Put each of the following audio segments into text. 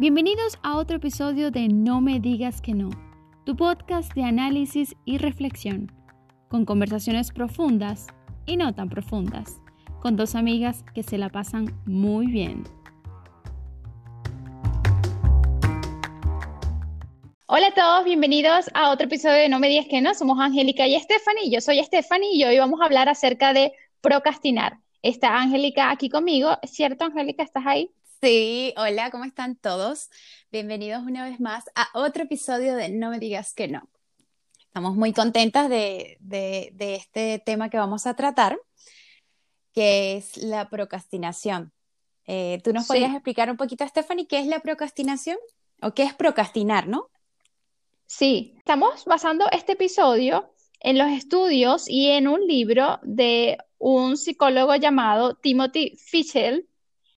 Bienvenidos a otro episodio de No me digas que no, tu podcast de análisis y reflexión, con conversaciones profundas y no tan profundas, con dos amigas que se la pasan muy bien. Hola a todos, bienvenidos a otro episodio de No me digas que no, somos Angélica y Stephanie, yo soy Stephanie y hoy vamos a hablar acerca de procrastinar. Está Angélica aquí conmigo, ¿cierto Angélica? ¿Estás ahí? Sí, hola, ¿cómo están todos? Bienvenidos una vez más a otro episodio de No me digas que no. Estamos muy contentas de, este tema que vamos a tratar, que es la procrastinación. Eh, ¿Tú nos podrías explicar un poquito, Stephanie, qué es la procrastinación? ¿O qué es procrastinar, no? Sí, estamos basando este episodio en los estudios y en un libro de un psicólogo llamado Timothy Fischel,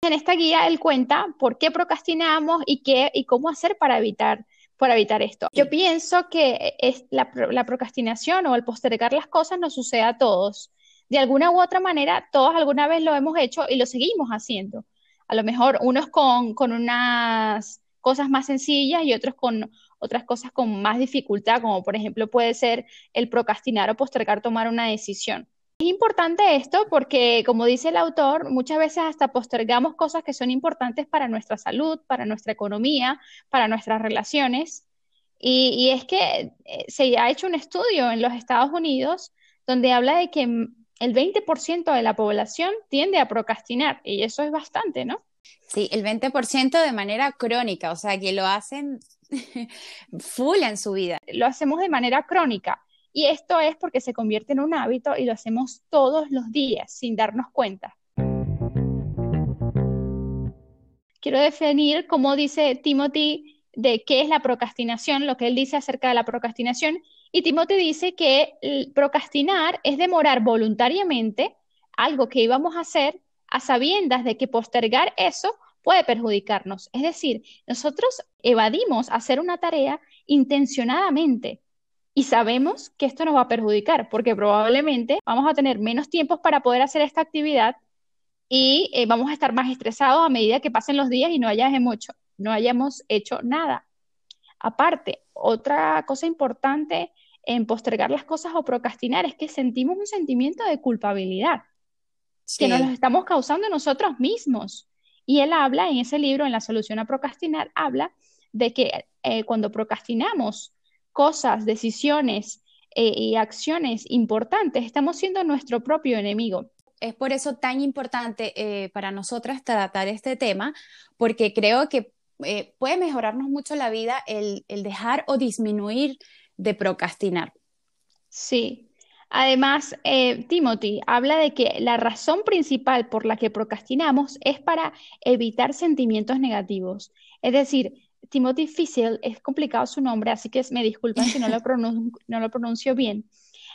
en esta guía él cuenta por qué procrastinamos y qué y cómo hacer para evitar para evitar esto. Yo pienso que es la, procrastinación o el postergar las cosas nos sucede a todos. De alguna u otra manera, todos alguna vez lo hemos hecho y lo seguimos haciendo. A lo mejor unos con, con unas cosas más sencillas y otros con otras cosas con más dificultad, como por ejemplo puede ser el procrastinar o postergar tomar una decisión. Es importante esto porque, como dice el autor, muchas veces hasta postergamos cosas que son importantes para nuestra salud, para nuestra economía, para nuestras relaciones. Y, es que eh, se ha hecho un estudio en los Estados Unidos donde habla de que el 20% de la población tiende a procrastinar y eso es bastante, ¿no? Sí, el 20% de manera crónica, o sea, que lo hacen full en su vida. Lo hacemos de manera crónica. Y esto es porque se convierte en un hábito y lo hacemos todos los días sin darnos cuenta. Quiero definir, como dice Timothy, de qué es la procrastinación, lo que él dice acerca de la procrastinación. Y Timothy dice que procrastinar es demorar voluntariamente algo que íbamos a hacer a sabiendas de que postergar eso puede perjudicarnos. Es decir, nosotros evadimos hacer una tarea intencionadamente y sabemos que esto nos va a perjudicar porque probablemente vamos a tener menos tiempos para poder hacer esta actividad y eh, vamos a estar más estresados a medida que pasen los días y no hayamos hecho, no hayamos hecho nada. Aparte, otra cosa importante en postergar las cosas o procrastinar es que sentimos un sentimiento de culpabilidad que nos lo estamos causando nosotros mismos. Y él habla en ese libro, en La solución a procrastinar, habla de que eh, cuando procrastinamos cosas, decisiones eh, y acciones importantes, estamos siendo nuestro propio enemigo. Es por eso tan importante eh, para nosotras tratar este tema, porque creo que eh, puede mejorarnos mucho la vida el, el dejar o disminuir de procrastinar. Sí, Además, Timothy habla de que la razón principal por la que procrastinamos es para evitar sentimientos negativos. Es decir, Timothy Fischel, es complicado su nombre, así que me disculpan si no lo, no lo pronuncio bien.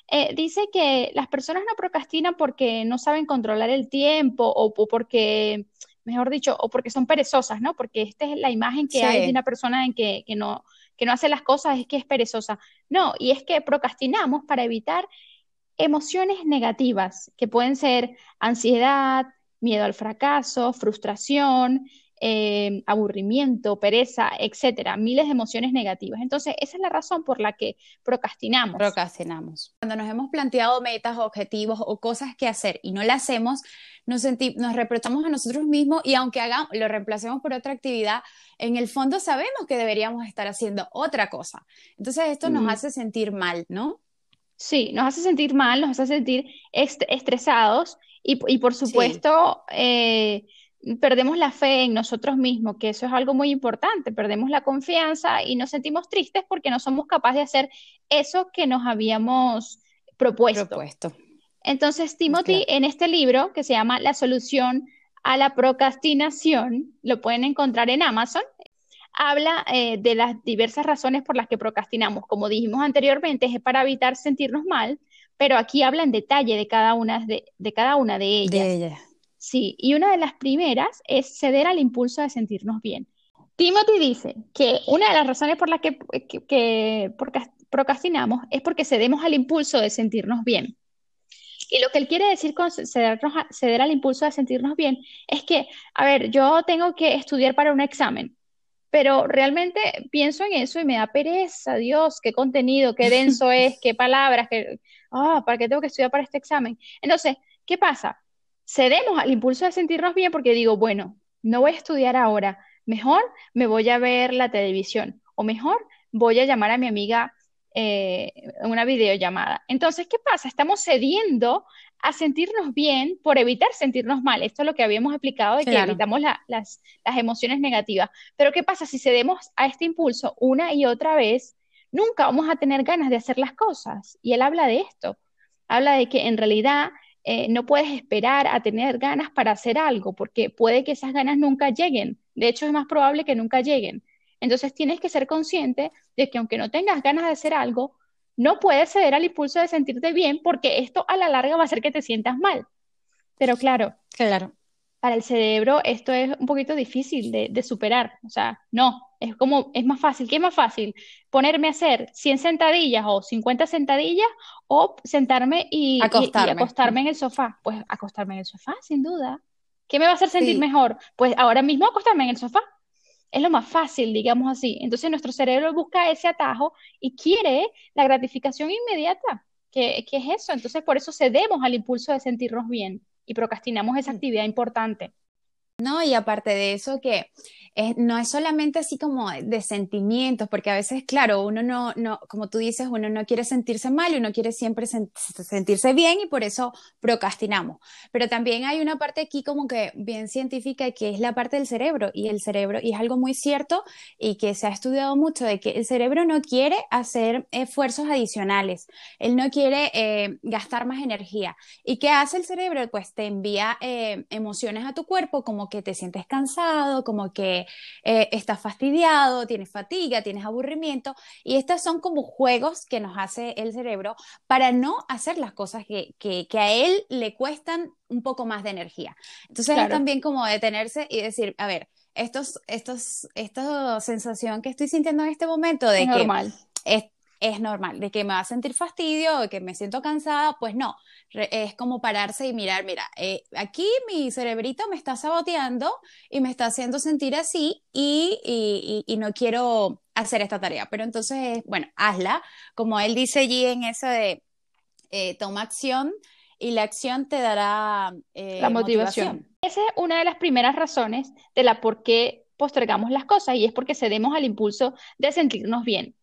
Eh, dice que las personas no procrastinan porque no saben controlar el tiempo o, porque, mejor dicho, o porque son perezosas, ¿no? Porque esta es la imagen que hay de una persona en que, que, no, que no hace las cosas, es que es perezosa. No, y es que procrastinamos para evitar emociones negativas, que pueden ser ansiedad, miedo al fracaso, frustración, eh, aburrimiento, pereza, etcétera, miles de emociones negativas. Entonces, esa es la razón por la que procrastinamos. Procrastinamos. Cuando nos hemos planteado metas, objetivos o cosas que hacer y no las hacemos, nos, nos reprochamos a nosotros mismos y aunque hagamos, lo reemplacemos por otra actividad, en el fondo sabemos que deberíamos estar haciendo otra cosa. Entonces, esto nos hace sentir mal, ¿no? Sí, nos hace sentir mal, nos hace sentir estresados y, por supuesto, eh, perdemos la fe en nosotros mismos, que eso es algo muy importante, perdemos la confianza y nos sentimos tristes porque no somos capaces de hacer eso que nos habíamos propuesto. Entonces, Timothy, en este libro que se llama La solución a la procrastinación, lo pueden encontrar en Amazon, habla eh, de las diversas razones por las que procrastinamos. Como dijimos anteriormente, es para evitar sentirnos mal, pero aquí habla en detalle de cada una de, de cada una de ellas. De ellas. Sí, y una de las primeras es ceder al impulso de sentirnos bien. Timothy dice que una de las razones por las que, procrastinamos es porque cedemos al impulso de sentirnos bien. Y lo que él quiere decir con ceder al impulso de sentirnos bien es que, a ver, yo tengo que estudiar para un examen. pero realmente pienso en eso y me da pereza, Dios, qué contenido, qué denso es, qué palabras, qué, ah, ¿para qué tengo que estudiar para este examen? Entonces, ¿qué pasa? Cedemos al impulso de sentirnos bien porque digo, bueno, no voy a estudiar ahora, mejor me voy a ver la televisión o mejor voy a llamar a mi amiga eh, una videollamada. Entonces, ¿qué pasa? Estamos cediendo a sentirnos bien por evitar sentirnos mal. Esto es lo que habíamos explicado de que evitamos las, las emociones negativas. Pero ¿qué pasa si cedemos a este impulso una y otra vez? Nunca vamos a tener ganas de hacer las cosas. Y él habla de esto. Habla de que en realidad eh, no puedes esperar a tener ganas para hacer algo, porque puede que esas ganas nunca lleguen. De hecho, es más probable que nunca lleguen. Entonces tienes que ser consciente de que aunque no tengas ganas de hacer algo, no puedes ceder al impulso de sentirte bien porque esto a la larga va a hacer que te sientas mal. Pero claro, claro. para el cerebro esto es un poquito difícil de, superar. O sea, no, es como, es más fácil. ¿Qué es más fácil? Ponerme a hacer 100 sentadillas o 50 sentadillas o sentarme y acostarme, en el sofá. Pues acostarme en el sofá, sin duda. ¿Qué me va a hacer sentir mejor? Pues ahora mismo acostarme en el sofá es lo más fácil, digamos así. Entonces nuestro cerebro busca ese atajo y quiere la gratificación inmediata. ¿Qué, es eso? Entonces por eso cedemos al impulso de sentirnos bien y procrastinamos esa mm. actividad importante. No, y aparte de eso que no es solamente así como de sentimientos, porque a veces, claro, uno no, no, como tú dices, uno no quiere sentirse mal, uno quiere siempre sentirse bien y por eso procrastinamos. Pero también hay una parte aquí como que bien científica que es la parte del cerebro y el cerebro, y es algo muy cierto y que se ha estudiado mucho de que el cerebro no quiere hacer esfuerzos adicionales, él no quiere eh, gastar más energía. ¿Y qué hace el cerebro? Pues te envía eh, emociones a tu cuerpo como que te sientes cansado, como que eh, estás fastidiado, tienes fatiga, tienes aburrimiento, y estos son como juegos que nos hace el cerebro para no hacer las cosas que, a él le cuestan un poco más de energía. Entonces es también como detenerse y decir, a ver, estos, estos, esta sensación que estoy sintiendo en este momento de es que normal es normal, de que me va a sentir fastidio, de que me siento cansada, pues no, es como pararse y mirar, mira, eh, aquí mi cerebrito me está saboteando y me está haciendo sentir así y, no quiero hacer esta tarea, pero entonces, bueno, hazla, como él dice allí en eso de eh, toma acción y la acción te dará eh, la motivación. Esa es una de las primeras razones de la por qué postergamos las cosas y es porque cedemos al impulso de sentirnos bien.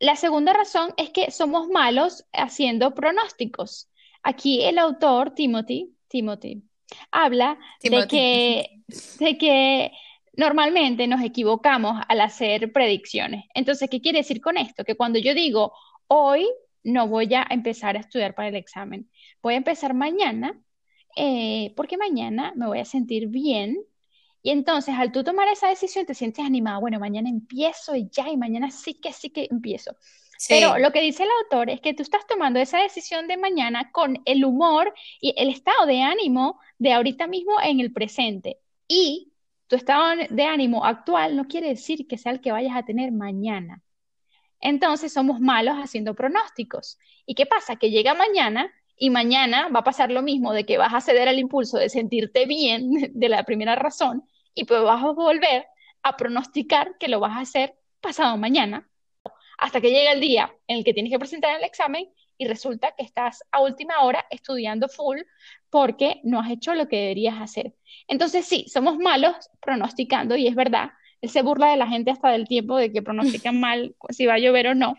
La segunda razón es que somos malos haciendo pronósticos. Aquí el autor, Timothy, Timothy habla De, que, de que normalmente nos equivocamos al hacer predicciones. Entonces, ¿qué quiere decir con esto? Que cuando yo digo, hoy no voy a empezar a estudiar para el examen, voy a empezar mañana, eh, porque mañana me voy a sentir bien y entonces, al tú tomar esa decisión, te sientes animada, bueno, mañana empiezo y ya, y mañana sí que sí que empiezo. Pero lo que dice el autor es que tú estás tomando esa decisión de mañana con el humor y el estado de ánimo de ahorita mismo en el presente. Y tu estado de ánimo actual no quiere decir que sea el que vayas a tener mañana. Entonces somos malos haciendo pronósticos. ¿Y qué pasa? Que llega mañana y mañana va a pasar lo mismo de que vas a ceder al impulso de sentirte bien de la primera razón y pues vas a volver a pronosticar que lo vas a hacer pasado mañana hasta que llegue el día en el que tienes que presentar el examen y resulta que estás a última hora estudiando full porque no has hecho lo que deberías hacer. Entonces sí, somos malos pronosticando y es verdad, él se burla de la gente hasta del tiempo de que pronostican mal si va a llover o no.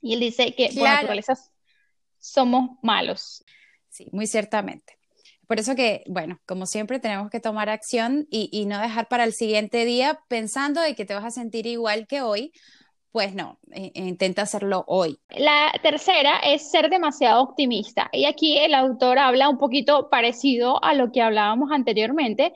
Y él dice que por naturaleza somos malos. Sí, muy ciertamente. Por eso que, bueno, como siempre tenemos que tomar acción y, no dejar para el siguiente día pensando de que te vas a sentir igual que hoy, pues no, intenta hacerlo hoy. La tercera es ser demasiado optimista. Y aquí el autor habla un poquito parecido a lo que hablábamos anteriormente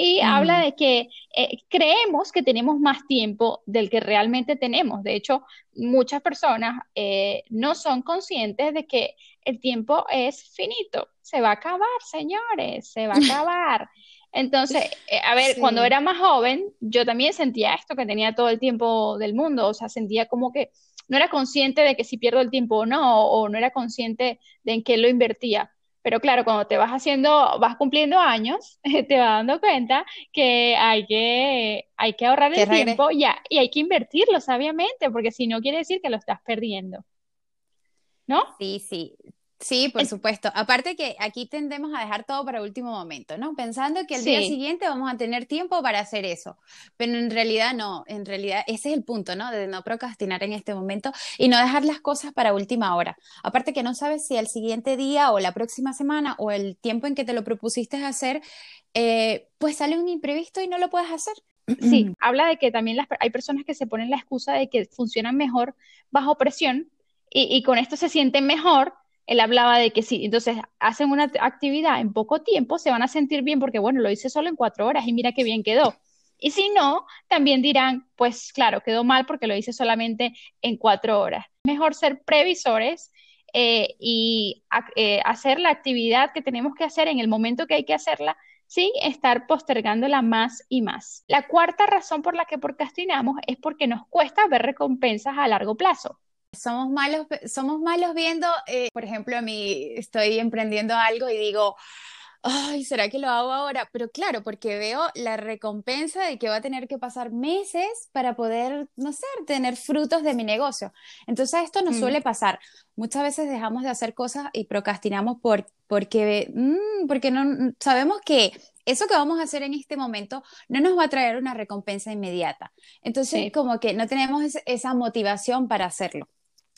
y habla de que eh, creemos que tenemos más tiempo del que realmente tenemos. De hecho, muchas personas eh, no son conscientes de que el tiempo es finito. Se va a acabar, señores, se va a acabar. Entonces, eh, a ver, cuando era más joven, yo también sentía esto, que tenía todo el tiempo del mundo, o sea, sentía como que no era consciente de que si pierdo el tiempo o no, o no era consciente de en qué lo invertía. Pero claro, cuando te vas haciendo, vas cumpliendo años, te vas dando cuenta que hay que, hay que ahorrar el tiempo y, y hay que invertirlo sabiamente, porque si no quiere decir que lo estás perdiendo. ¿No? Sí, sí. Sí, por supuesto. Aparte que aquí tendemos a dejar todo para último momento, ¿no? Pensando que el día siguiente vamos a tener tiempo para hacer eso. Pero en realidad no, en realidad ese es el punto, ¿no? De no procrastinar en este momento y no dejar las cosas para última hora. Aparte que no sabes si el siguiente día o la próxima semana o el tiempo en que te lo propusiste hacer, eh, pues sale un imprevisto y no lo puedes hacer. Sí, habla de que también hay personas que se ponen la excusa de que funcionan mejor bajo presión y, y con esto se sienten mejor él hablaba de que sí, entonces hacen una actividad en poco tiempo, se van a sentir bien porque, bueno, lo hice solo en cuatro horas y mira qué bien quedó. Y si no, también dirán, pues claro, quedó mal porque lo hice solamente en cuatro horas. Mejor ser previsores eh, y eh, hacer la actividad que tenemos que hacer en el momento que hay que hacerla, sin estar postergándola más y más. La cuarta razón por la que procrastinamos es porque nos cuesta ver recompensas a largo plazo. Somos malos, somos malos viendo, eh, por ejemplo, a mí estoy emprendiendo algo y digo, ay, ¿será que lo hago ahora? Pero claro, porque veo la recompensa de que va a tener que pasar meses para poder, no sé, tener frutos de mi negocio. Entonces esto nos mm. suele pasar. Muchas veces dejamos de hacer cosas y procrastinamos por, porque, mm, porque no sabemos que eso que vamos a hacer en este momento no nos va a traer una recompensa inmediata. Entonces, como que no tenemos esa motivación para hacerlo.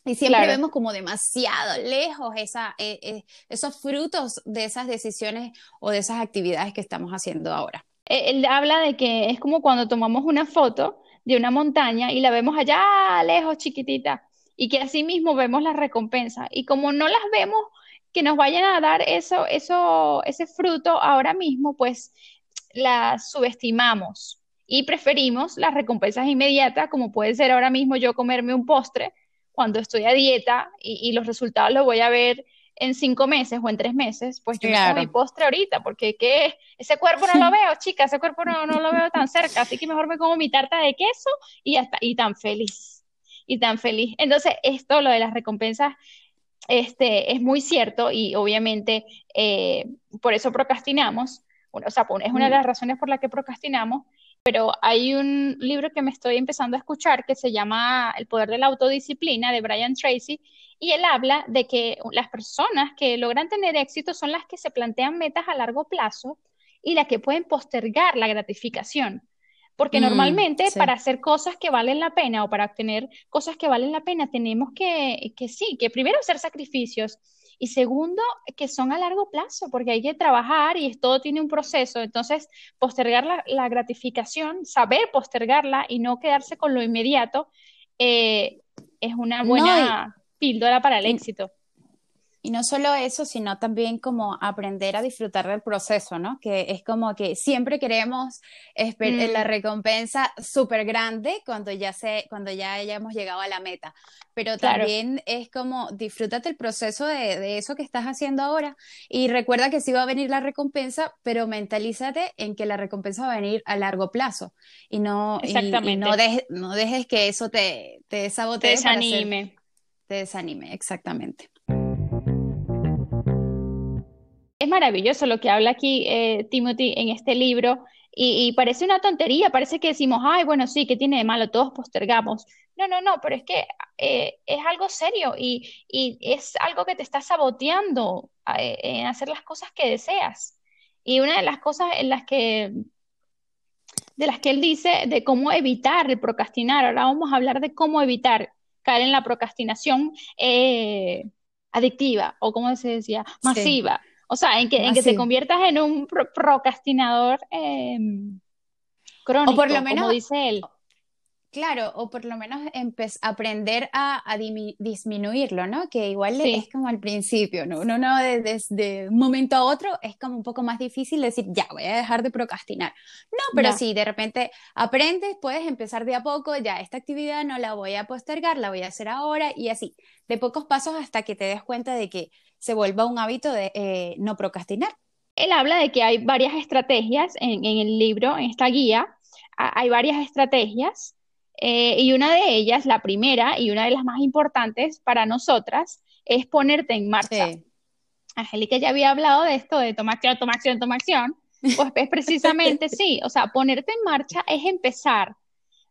Y siempre vemos como demasiado lejos esa, eh, eh, esos frutos de esas decisiones o de esas actividades que estamos haciendo ahora. Eh, él habla de que es como cuando tomamos una foto de una montaña y la vemos allá lejos, chiquitita, y que así mismo vemos la recompensa. Y como no las vemos que nos vayan a dar eso, eso, ese fruto ahora mismo, pues las subestimamos y preferimos las recompensas inmediatas, como puede ser ahora mismo yo comerme un postre cuando estoy a dieta y, los resultados los voy a ver en cinco meses o en tres meses, pues yo claro. me mi postre ahorita, porque ¿qué? ese cuerpo no lo veo, chica, ese cuerpo no, no, lo veo tan cerca, así que mejor me como mi tarta de queso y ya está, y tan feliz, y tan feliz. Entonces, esto, lo de las recompensas, este, es muy cierto y obviamente eh, por eso procrastinamos, bueno, o sea, es una de mm. las razones por las que procrastinamos pero hay un libro que me estoy empezando a escuchar que se llama El poder de la autodisciplina de Brian Tracy y él habla de que las personas que logran tener éxito son las que se plantean metas a largo plazo y las que pueden postergar la gratificación. Porque mm, normalmente para hacer cosas que valen la pena o para obtener cosas que valen la pena tenemos que, que sí, que primero hacer sacrificios y segundo, que son a largo plazo, porque hay que trabajar y todo tiene un proceso. Entonces, postergar la, gratificación, saber postergarla y no quedarse con lo inmediato, eh, es una buena píldora para el éxito. Y no solo eso, sino también como aprender a disfrutar del proceso, ¿no? Que es como que siempre queremos la mm. recompensa súper grande cuando ya, se, cuando ya hayamos llegado a la meta. Pero también es como disfrútate el proceso de, de, eso que estás haciendo ahora y recuerda que sí va a venir la recompensa, pero mentalízate en que la recompensa va a venir a largo plazo y no, no, no, dejes que eso te, te desabotee. Te desanime. te desanime, exactamente es maravilloso lo que habla aquí eh, Timothy en este libro y, parece una tontería, parece que decimos, ay, bueno, sí, ¿qué tiene de malo? Todos postergamos. No, no, no, pero es que eh, es algo serio y, es algo que te está saboteando eh, en hacer las cosas que deseas. Y una de las cosas en las que, de las que él dice de cómo evitar el procrastinar, ahora vamos a hablar de cómo evitar caer en la procrastinación adictiva o como se decía, masiva. O sea, en que, en que te conviertas en un procrastinador em, crónico, o por lo menos, como dice él. Claro, o por lo menos aprender a, disminuirlo, ¿no? Que igual es como al principio, ¿no? Uno no desde, un momento a otro es como un poco más difícil decir, ya, voy a dejar de procrastinar. No, pero si de repente aprendes, puedes empezar de a poco, ya, esta actividad no la voy a postergar, la voy a hacer ahora y así, de pocos pasos hasta que te des cuenta de que se vuelva un hábito de eh, no procrastinar. Él habla de que hay varias estrategias en, el libro, en esta guía, hay varias estrategias eh, y una de ellas, la primera y una de las más importantes para nosotras, es ponerte en marcha. Angélica ya había hablado de esto, de toma acción, toma acción, toma acción, pues es precisamente sí, o sea, ponerte en marcha es empezar.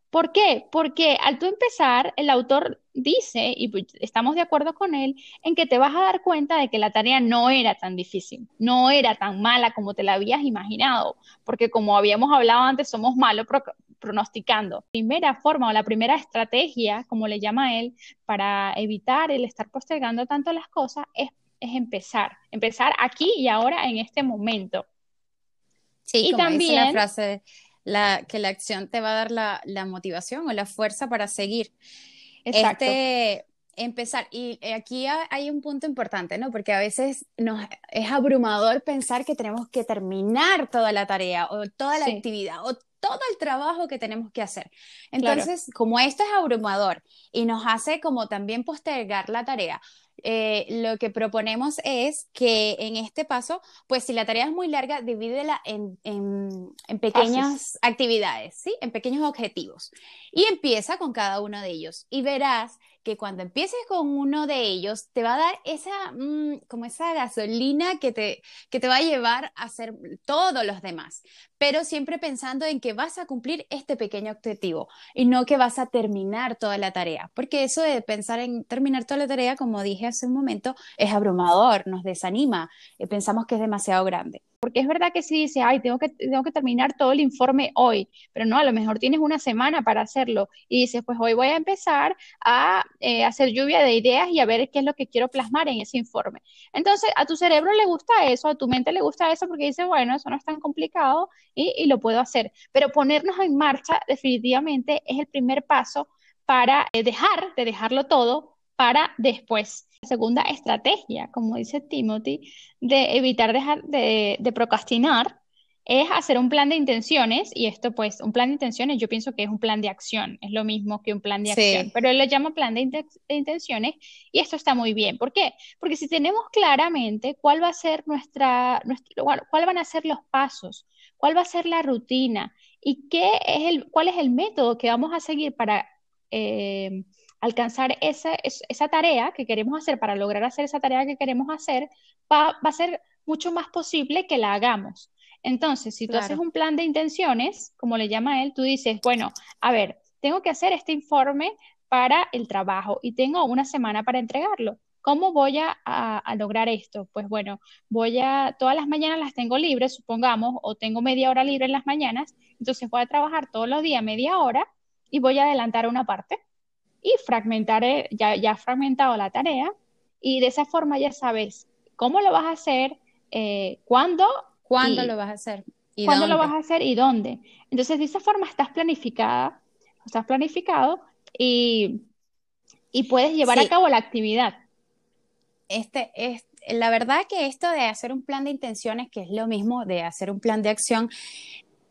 ¿Por qué? Porque al tú empezar, el autor dice, y pues, estamos de acuerdo con él, en que te vas a dar cuenta de que la tarea no era tan difícil, no era tan mala como te la habías imaginado, porque como habíamos hablado antes, somos malos pronosticando. La primera forma o la primera estrategia, como le llama él, para evitar el estar postergando tanto las cosas es, empezar, empezar aquí y ahora en este momento. Sí, y como también dice la frase, la, que la acción te va a dar la, la motivación o la fuerza para seguir. Exacto. Este, empezar, y eh, aquí hay un punto importante, ¿no? Porque a veces nos es abrumador pensar que tenemos que terminar toda la tarea o toda la actividad o todo el trabajo que tenemos que hacer. Entonces, como esto es abrumador y nos hace como también postergar la tarea, eh, lo que proponemos es que en este paso, pues si la tarea es muy larga, divídela en, en, pequeñas actividades, ¿sí? En pequeños objetivos. Y empieza con cada uno de ellos. Y verás que cuando empieces con uno de ellos, te va a dar esa, mm, como esa gasolina que te, que te va a llevar a hacer todos los demás, pero siempre pensando en que vas a cumplir este pequeño objetivo y no que vas a terminar toda la tarea, porque eso de pensar en terminar toda la tarea, como dije hace un momento, es abrumador, nos desanima, eh, pensamos que es demasiado grande. Porque es verdad que si dice, ay, tengo que, tengo que terminar todo el informe hoy, pero no, a lo mejor tienes una semana para hacerlo y dices, pues hoy voy a empezar a eh, hacer lluvia de ideas y a ver qué es lo que quiero plasmar en ese informe. Entonces, a tu cerebro le gusta eso, a tu mente le gusta eso porque dice, bueno, eso no es tan complicado y, y lo puedo hacer. Pero ponernos en marcha definitivamente es el primer paso para eh, dejar de dejarlo todo para después. La segunda estrategia, como dice Timothy, de evitar dejar de, procrastinar es hacer un plan de intenciones y esto pues un plan de intenciones yo pienso que es un plan de acción, es lo mismo que un plan de acción, pero él lo llama plan de, intenciones y esto está muy bien. ¿Por qué? Porque si tenemos claramente cuál va a ser nuestra, nuestro, cuál van a ser los pasos, cuál va a ser la rutina y qué es el, cuál es el método que vamos a seguir para eh, alcanzar esa, esa tarea que queremos hacer, para lograr hacer esa tarea que queremos hacer, va, a ser mucho más posible que la hagamos. Entonces, si tú haces un plan de intenciones, como le llama él, tú dices, bueno, a ver, tengo que hacer este informe para el trabajo y tengo una semana para entregarlo. ¿Cómo voy a, a, lograr esto? Pues bueno, voy a, todas las mañanas las tengo libres, supongamos, o tengo media hora libre en las mañanas, entonces voy a trabajar todos los días media hora y voy a adelantar una parte y fragmentaré, ya, ya has fragmentado la tarea y de esa forma ya sabes cómo lo vas a hacer, eh, cuándo. ¿Cuándo lo vas a hacer? ¿Y ¿Cuándo lo vas a hacer y dónde? Entonces, de esa forma estás planificada, estás planificado y, y puedes llevar a cabo la actividad. Este es, la verdad que esto de hacer un plan de intenciones, que es lo mismo de hacer un plan de acción,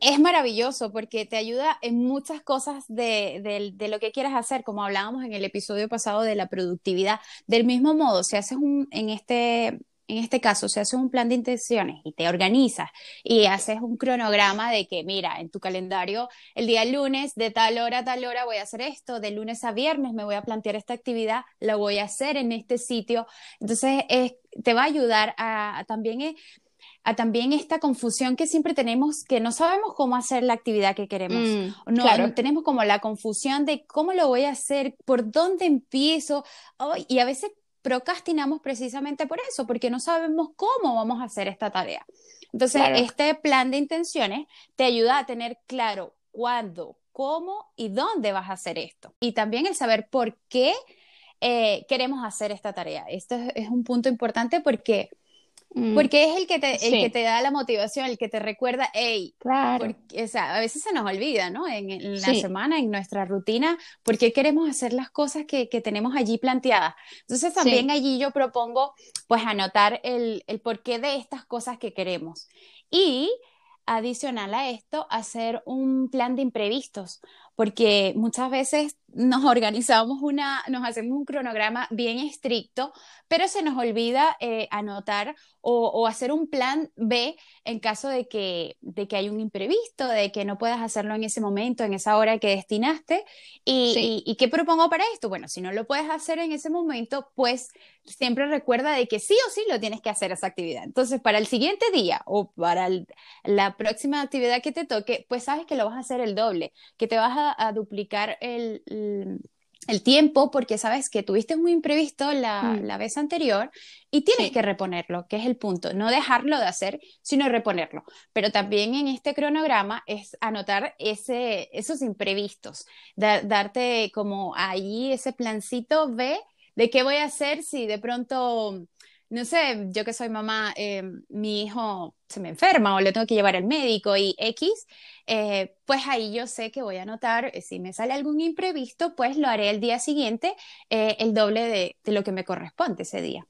es maravilloso porque te ayuda en muchas cosas de, lo que quieras hacer, como hablábamos en el episodio pasado de la productividad. Del mismo modo, si haces un, en este, en este caso, si haces un plan de intenciones y te organizas y haces un cronograma de que, mira, en tu calendario, el día lunes, de tal hora a tal hora voy a hacer esto, de lunes a viernes me voy a plantear esta actividad, la voy a hacer en este sitio. Entonces, te va a ayudar a, también... a también esta confusión que siempre tenemos, que no sabemos cómo hacer la actividad que queremos. Mm, no, tenemos como la confusión de cómo lo voy a hacer, por dónde empiezo, y a veces procrastinamos precisamente por eso, porque no sabemos cómo vamos a hacer esta tarea. Entonces, este plan de intenciones te ayuda a tener claro cuándo, cómo y dónde vas a hacer esto. Y también el saber por qué eh, queremos hacer esta tarea. Esto es un punto importante porque. Porque es el que, te, el que te da la motivación, el que te recuerda, hey, claro. o sea, a veces se nos olvida, ¿no? En, la semana, en nuestra rutina, porque queremos hacer las cosas que, que tenemos allí planteadas. Entonces también allí yo propongo, pues, anotar el, el porqué de estas cosas que queremos. Y adicional a esto, hacer un plan de imprevistos, porque muchas veces nos organizamos una, nos hacemos un cronograma bien estricto, pero se nos olvida eh, anotar o, hacer un plan B en caso de que, de que hay un imprevisto, de que no puedas hacerlo en ese momento, en esa hora que destinaste. Y, y, qué propongo para esto? Bueno, si no lo puedes hacer en ese momento, pues siempre recuerda de que sí o sí lo tienes que hacer esa actividad. Entonces, para el siguiente día o para la próxima actividad que te toque, pues sabes que lo vas a hacer el doble, que te vas a, duplicar el el tiempo porque sabes que tuviste un imprevisto la, mm. la vez anterior y tienes que reponerlo, que es el punto, no dejarlo de hacer, sino reponerlo. Pero también en este cronograma es anotar ese, esos imprevistos, darte como ahí ese plancito B de qué voy a hacer si de pronto no sé, yo que soy mamá, eh, mi hijo se me enferma o le tengo que llevar al médico y X, eh, pues ahí yo sé que voy a anotar, eh, si me sale algún imprevisto, pues lo haré el día siguiente, el doble de, lo que me corresponde ese día.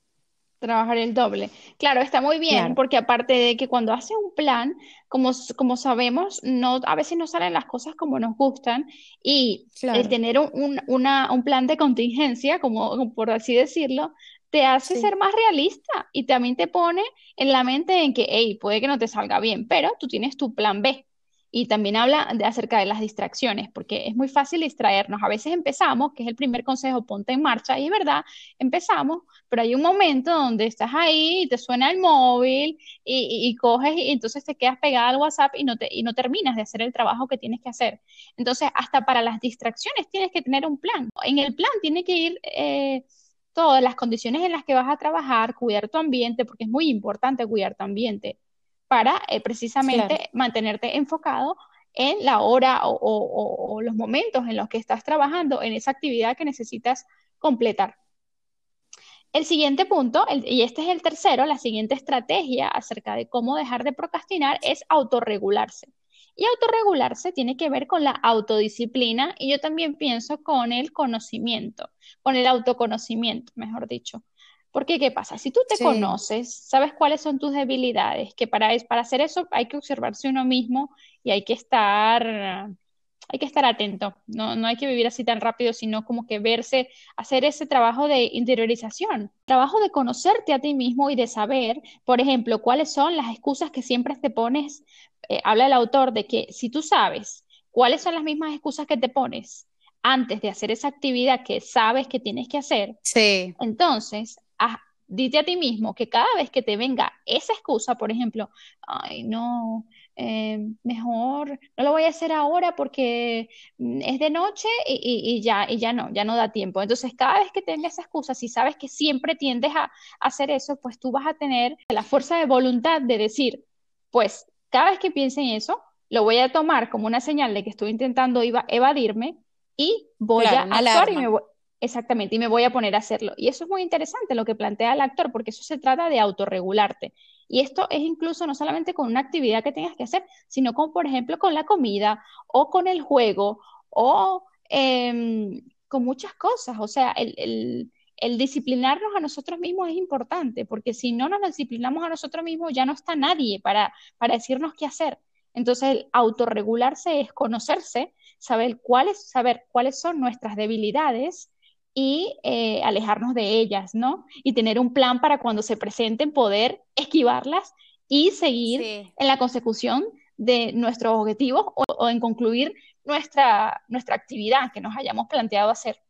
Trabajar el doble. Claro, está muy bien, porque aparte de que cuando haces un plan, como, como sabemos, no, a veces no salen las cosas como nos gustan y el tener un, un plan de contingencia, como por así decirlo, te hace ser más realista y también te pone en la mente en que, hey, puede que no te salga bien, pero tú tienes tu plan B. Y también habla de acerca de las distracciones, porque es muy fácil distraernos. A veces empezamos, que es el primer consejo, ponte en marcha, y es verdad, empezamos, pero hay un momento donde estás ahí y te suena el móvil y, y, coges y entonces te quedas pegada al WhatsApp y no, te, y no terminas de hacer el trabajo que tienes que hacer. Entonces, hasta para las distracciones tienes que tener un plan. En el plan tiene que ir... Eh, todas las condiciones en las que vas a trabajar, cuidar tu ambiente, porque es muy importante cuidar tu ambiente para eh, precisamente mantenerte enfocado en la hora o, los momentos en los que estás trabajando en esa actividad que necesitas completar. El siguiente punto, y este es el tercero, la siguiente estrategia acerca de cómo dejar de procrastinar es autorregularse. Y autorregularse tiene que ver con la autodisciplina y yo también pienso con el conocimiento, con el autoconocimiento, mejor dicho. Porque, ¿qué pasa? Si tú te conoces, sabes cuáles son tus debilidades, que para, para hacer eso hay que observarse uno mismo y hay que estar hay que estar atento, no, no hay que vivir así tan rápido, sino como que verse, hacer ese trabajo de interiorización, trabajo de conocerte a ti mismo y de saber, por ejemplo, cuáles son las excusas que siempre te pones. Eh, habla el autor de que si tú sabes cuáles son las mismas excusas que te pones antes de hacer esa actividad que sabes que tienes que hacer, sí. entonces dite a ti mismo que cada vez que te venga esa excusa, por ejemplo, ay, no, eh, mejor no lo voy a hacer ahora porque es de noche y, ya, y ya no, ya no da tiempo. Entonces, cada vez que tengas esa excusa, si sabes que siempre tiendes a, hacer eso, pues tú vas a tener la fuerza de voluntad de decir, pues cada vez que piense en eso, lo voy a tomar como una señal de que estoy intentando evadirme y voy a actuar y me voy, Exactamente, y me voy a poner a hacerlo. Y eso es muy interesante lo que plantea el actor, porque eso se trata de autorregularte. Y esto es incluso no solamente con una actividad que tengas que hacer, sino con, por ejemplo, con la comida o con el juego o em, con muchas cosas. O sea, el, disciplinarnos a nosotros mismos es importante, porque si no nos disciplinamos a nosotros mismos, ya no está nadie para, para decirnos qué hacer. Entonces, el autorregularse es conocerse, saber cuáles, saber cuáles son nuestras debilidades y eh, alejarnos de ellas, ¿no? Y tener un plan para cuando se presenten poder esquivarlas y seguir en la consecución de nuestros objetivos o, en concluir nuestra, nuestra actividad que nos hayamos planteado hacer.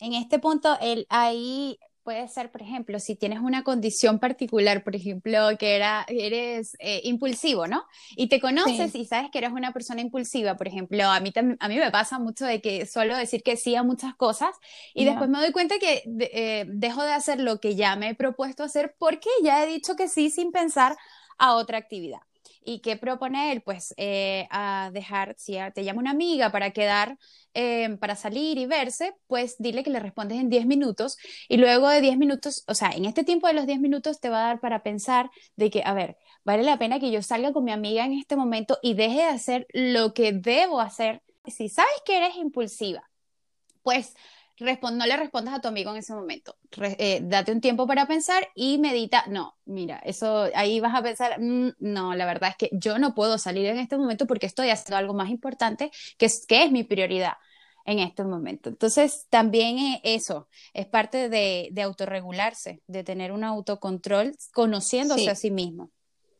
En este punto, el, ahí puede ser, por ejemplo, si tienes una condición particular, por ejemplo, que era, eres eh, impulsivo, ¿no? Y te conoces y sabes que eres una persona impulsiva, por ejemplo, a mí, a mí me pasa mucho de que suelo decir que sí a muchas cosas y después me doy cuenta que eh, dejo de hacer lo que ya me he propuesto hacer porque ya he dicho que sí sin pensar a otra actividad. ¿Y qué propone él? Pues eh, a dejar, si te llama una amiga para quedar, eh, para salir y verse, pues dile que le respondes en 10 minutos y luego de 10 minutos, o sea, en este tiempo de los 10 minutos te va a dar para pensar de que, a ver, vale la pena que yo salga con mi amiga en este momento y deje de hacer lo que debo hacer. Si sabes que eres impulsiva, pues no le respondas a tu amigo en ese momento. Eh, date un tiempo para pensar y medita. No, mira, eso ahí vas a pensar, mm, no, la verdad es que yo no puedo salir en este momento porque estoy haciendo algo más importante que es, que es mi prioridad en este momento. Entonces, también eso es parte de, autorregularse, de tener un autocontrol conociéndose a sí mismo.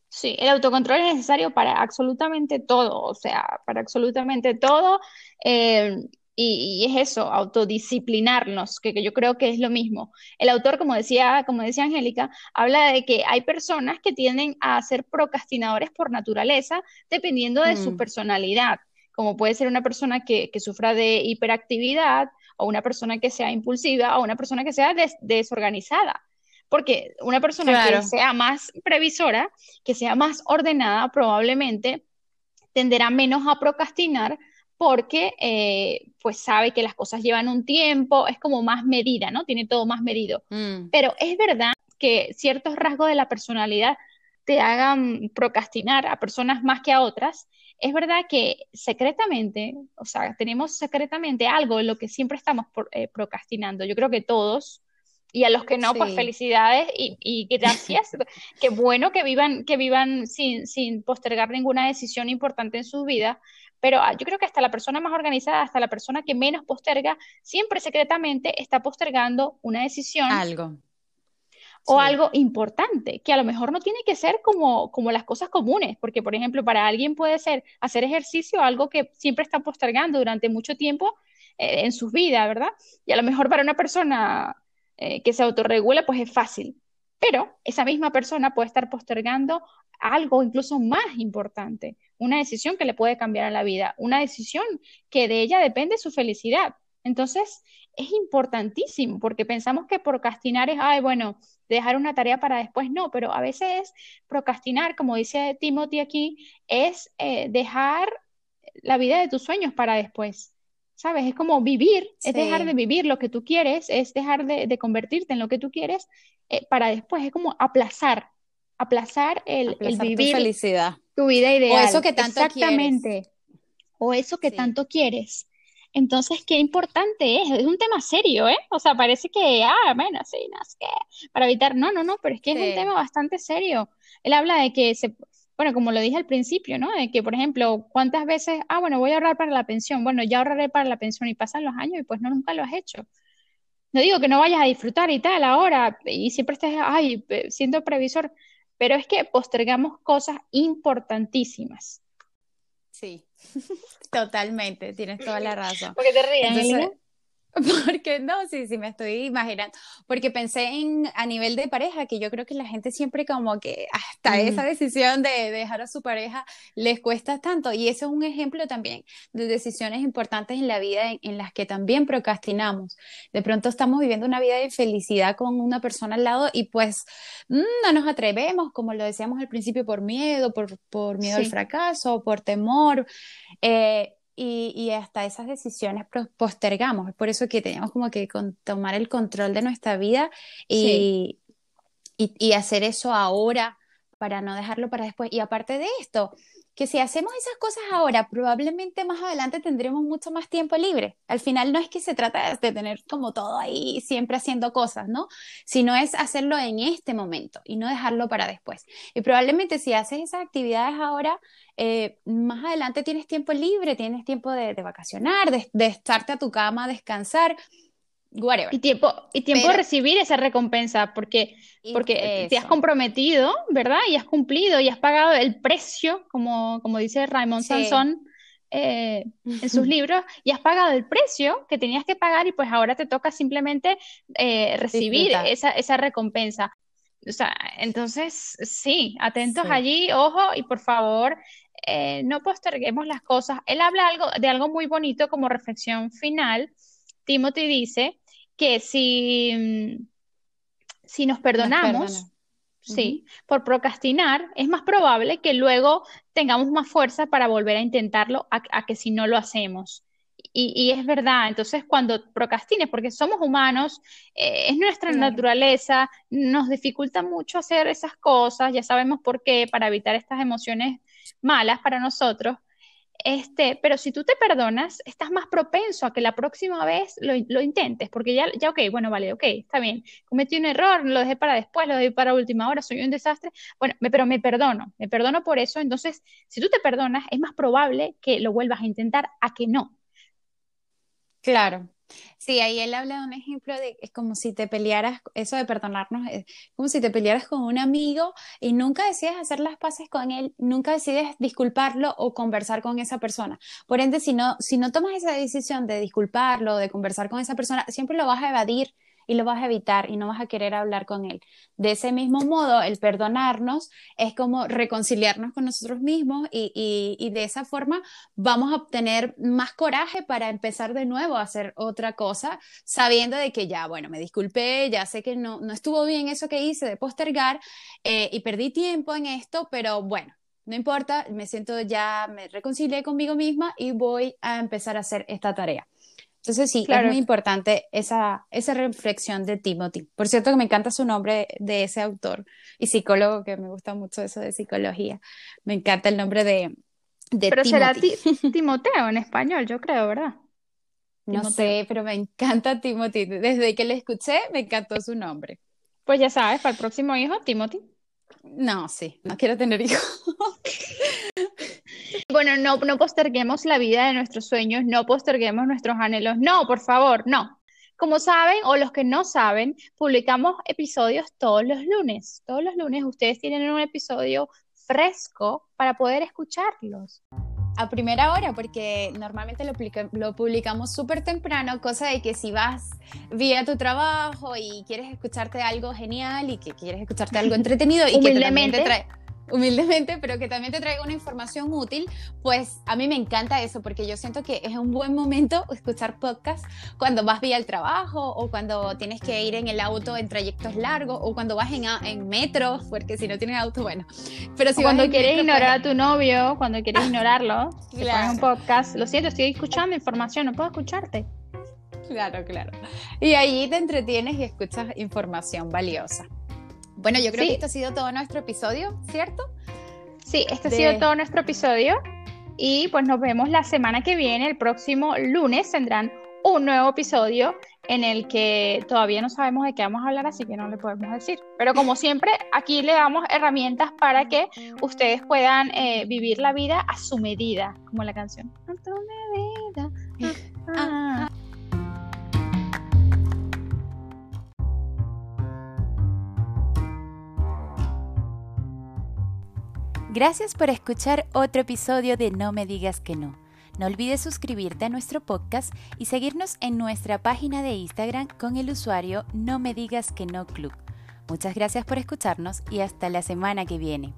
Sí, el autocontrol es necesario para absolutamente todo, o sea, para absolutamente todo. Eh, y, es eso, autodisciplinarnos, que, que, yo creo que es lo mismo. El autor, como decía, como decía Angélica, habla de que hay personas que tienden a ser procrastinadores por naturaleza, dependiendo de su mm. personalidad, como puede ser una persona que, que, sufra de hiperactividad, o una persona que sea impulsiva, o una persona que sea desorganizada. Porque una persona que sea más previsora, que sea más ordenada, probablemente tenderá menos a procrastinar porque eh, pues sabe que las cosas llevan un tiempo, es como más medida, ¿no? Tiene todo más medido. Mm. Pero es verdad que ciertos rasgos de la personalidad te hagan procrastinar a personas más que a otras. Es verdad que secretamente, o sea, tenemos secretamente algo en lo que siempre estamos eh, procrastinando. Yo creo que todos, y a los que no, pues felicidades y, y gracias. Qué bueno que vivan, que vivan sin, sin postergar ninguna decisión importante en su vida, pero ah, yo creo que hasta la persona más organizada, hasta la persona que menos posterga, siempre secretamente está postergando una decisión. Algo. O algo importante, que a lo mejor no tiene que ser como, como las cosas comunes, porque por ejemplo, para alguien puede ser hacer ejercicio algo que siempre está postergando durante mucho tiempo eh, en sus vidas, ¿verdad? Y a lo mejor para una persona eh, que se autorregula, pues es fácil. Pero esa misma persona puede estar postergando algo incluso más importante, una decisión que le puede cambiar a la vida, una decisión que de ella depende su felicidad. Entonces, es importantísimo porque pensamos que procrastinar es, ay, bueno, dejar una tarea para después, no, pero a veces procrastinar, como dice Timothy aquí, es eh, dejar la vida de tus sueños para después. ¿Sabes? Es como vivir, es dejar de vivir lo que tú quieres, es dejar de, convertirte en lo que tú quieres eh, para después, es como aplazar, aplazar el, vivir tu felicidad. Tu vida ideal. O eso que tanto Exactamente. O eso que tanto quieres. Entonces, qué importante es, es un tema serio, ¿eh? O sea, parece que, ah, bueno, sí, no sé qué, para evitar, no, no, no, pero es que es un tema bastante serio. Él habla de que se, bueno, como lo dije al principio, ¿no? De que, por ejemplo, cuántas veces, ah, bueno, voy a ahorrar para la pensión, bueno, ya ahorraré para la pensión y pasan los años y pues no, nunca lo has hecho. No digo que no vayas a disfrutar y tal ahora y siempre estés, ay, siendo previsor, pero es que postergamos cosas importantísimas. Sí, totalmente, tienes toda la razón. Porque te ríes, Porque no, sí, sí, me estoy imaginando. Porque pensé en a nivel de pareja, que yo creo que la gente siempre como que hasta esa decisión de dejar a su pareja les cuesta tanto. Y eso es un ejemplo también de decisiones importantes en la vida en, las que también procrastinamos. De pronto estamos viviendo una vida de felicidad con una persona al lado y pues mm, no nos atrevemos, como lo decíamos al principio, por miedo, por, por miedo al fracaso, por temor. Eh, y, hasta esas decisiones postergamos. Es por eso que tenemos como que tomar el control de nuestra vida y, y, hacer eso ahora para no dejarlo para después. Y aparte de esto, que si hacemos esas cosas ahora, probablemente más adelante tendremos mucho más tiempo libre. Al final no es que se trata de tener como todo ahí siempre haciendo cosas, ¿no? Sino es hacerlo en este momento y no dejarlo para después. Y probablemente si haces esas actividades ahora, eh, más adelante tienes tiempo libre, tienes tiempo de, vacacionar, de, de estarte a tu cama, descansar y tiempo, y tiempo de recibir esa recompensa, porque, porque te has comprometido, ¿verdad? Y has cumplido y has pagado el precio, como, como dice Raymond Sansón eh, en sus libros, y has pagado el precio que tenías que pagar y pues ahora te toca simplemente eh, recibir esa, esa recompensa. O sea, entonces, sí, atentos allí, ojo, y por favor, eh, no posterguemos las cosas. Él habla algo, de algo muy bonito como reflexión final. Timothy dice que si, si nos perdonamos, sí, por procrastinar, es más probable que luego tengamos más fuerza para volver a intentarlo a, que si no lo hacemos. Y, es verdad, entonces cuando procrastines, porque somos humanos, eh, es nuestra naturaleza, nos dificulta mucho hacer esas cosas, ya sabemos por qué, para evitar estas emociones malas para nosotros. Este, pero si tú te perdonas, estás más propenso a que la próxima vez lo, lo, intentes, porque ya, ya, ok, bueno, vale, ok, está bien, cometí un error, lo dejé para después, lo dejé para última hora, soy un desastre, bueno, pero me perdono, me perdono por eso, entonces, si tú te perdonas, es más probable que lo vuelvas a intentar a que no. Claro, Sí, ahí él habla de un ejemplo de, es como si te pelearas, eso de perdonarnos, es como si te pelearas con un amigo y nunca decides hacer las paces con él, nunca decides disculparlo o conversar con esa persona. Por ende, si no, si no tomas esa decisión de disculparlo, de conversar con esa persona, siempre lo vas a evadir y lo vas a evitar y no vas a querer hablar con él. De ese mismo modo, el perdonarnos es como reconciliarnos con nosotros mismos y, de esa forma vamos a obtener más coraje para empezar de nuevo a hacer otra cosa, sabiendo de que ya, bueno, me disculpé, ya sé que no, no estuvo bien eso que hice de postergar eh, y perdí tiempo en esto, pero bueno, no importa, me siento ya, me reconcilié conmigo misma y voy a empezar a hacer esta tarea. Entonces sí, es muy importante esa, esa reflexión de Timothy. Por cierto que me encanta su nombre de ese autor y psicólogo, que me gusta mucho eso de psicología. Me encanta el nombre de, de Pero será Timoteo en español, yo creo, ¿verdad? No sé, pero me encanta Timothy. Desde que le escuché, me encantó su nombre. Pues ya sabes, para el próximo hijo, Timothy. No, sí, no quiero tener hijos. Bueno, no, no posterguemos la vida de nuestros sueños, no posterguemos nuestros anhelos, no, por favor, no. Como saben, o los que no saben, publicamos episodios todos los lunes. Todos los lunes ustedes tienen un episodio fresco para poder escucharlos. A primera hora, porque normalmente lo, lo publicamos súper temprano, cosa de que si vas vía tu trabajo y quieres escucharte algo genial y que quieres escucharte algo entretenido y que también te trae humildemente, pero que también te traiga una información útil, pues a mí me encanta eso porque yo siento que es un buen momento escuchar podcast cuando vas vía el trabajo o cuando tienes que ir en el auto en trayectos largos o cuando vas en, en metro, porque si no tienes auto, bueno. Pero si cuando quieres ignorar a tu novio, cuando quieres ignorarlo, claro. un podcast, lo siento, estoy escuchando información, no puedo escucharte. Claro, claro. Y ahí te entretienes y escuchas información valiosa. Bueno, yo creo que esto ha sido todo nuestro episodio, ¿cierto? Sí, este ha sido todo nuestro episodio. Y pues nos vemos la semana que viene, el próximo lunes tendrán un nuevo episodio en el que todavía no sabemos de qué vamos a hablar, así que no le podemos decir. Pero como siempre, aquí le damos herramientas para que ustedes puedan eh, vivir la vida a su medida, como la canción. A tu medida. Ah, ah. Gracias por escuchar otro episodio de No me digas que no. No olvides suscribirte a nuestro podcast y seguirnos en nuestra página de Instagram con el usuario No me digas que no club. Muchas gracias por escucharnos y hasta la semana que viene.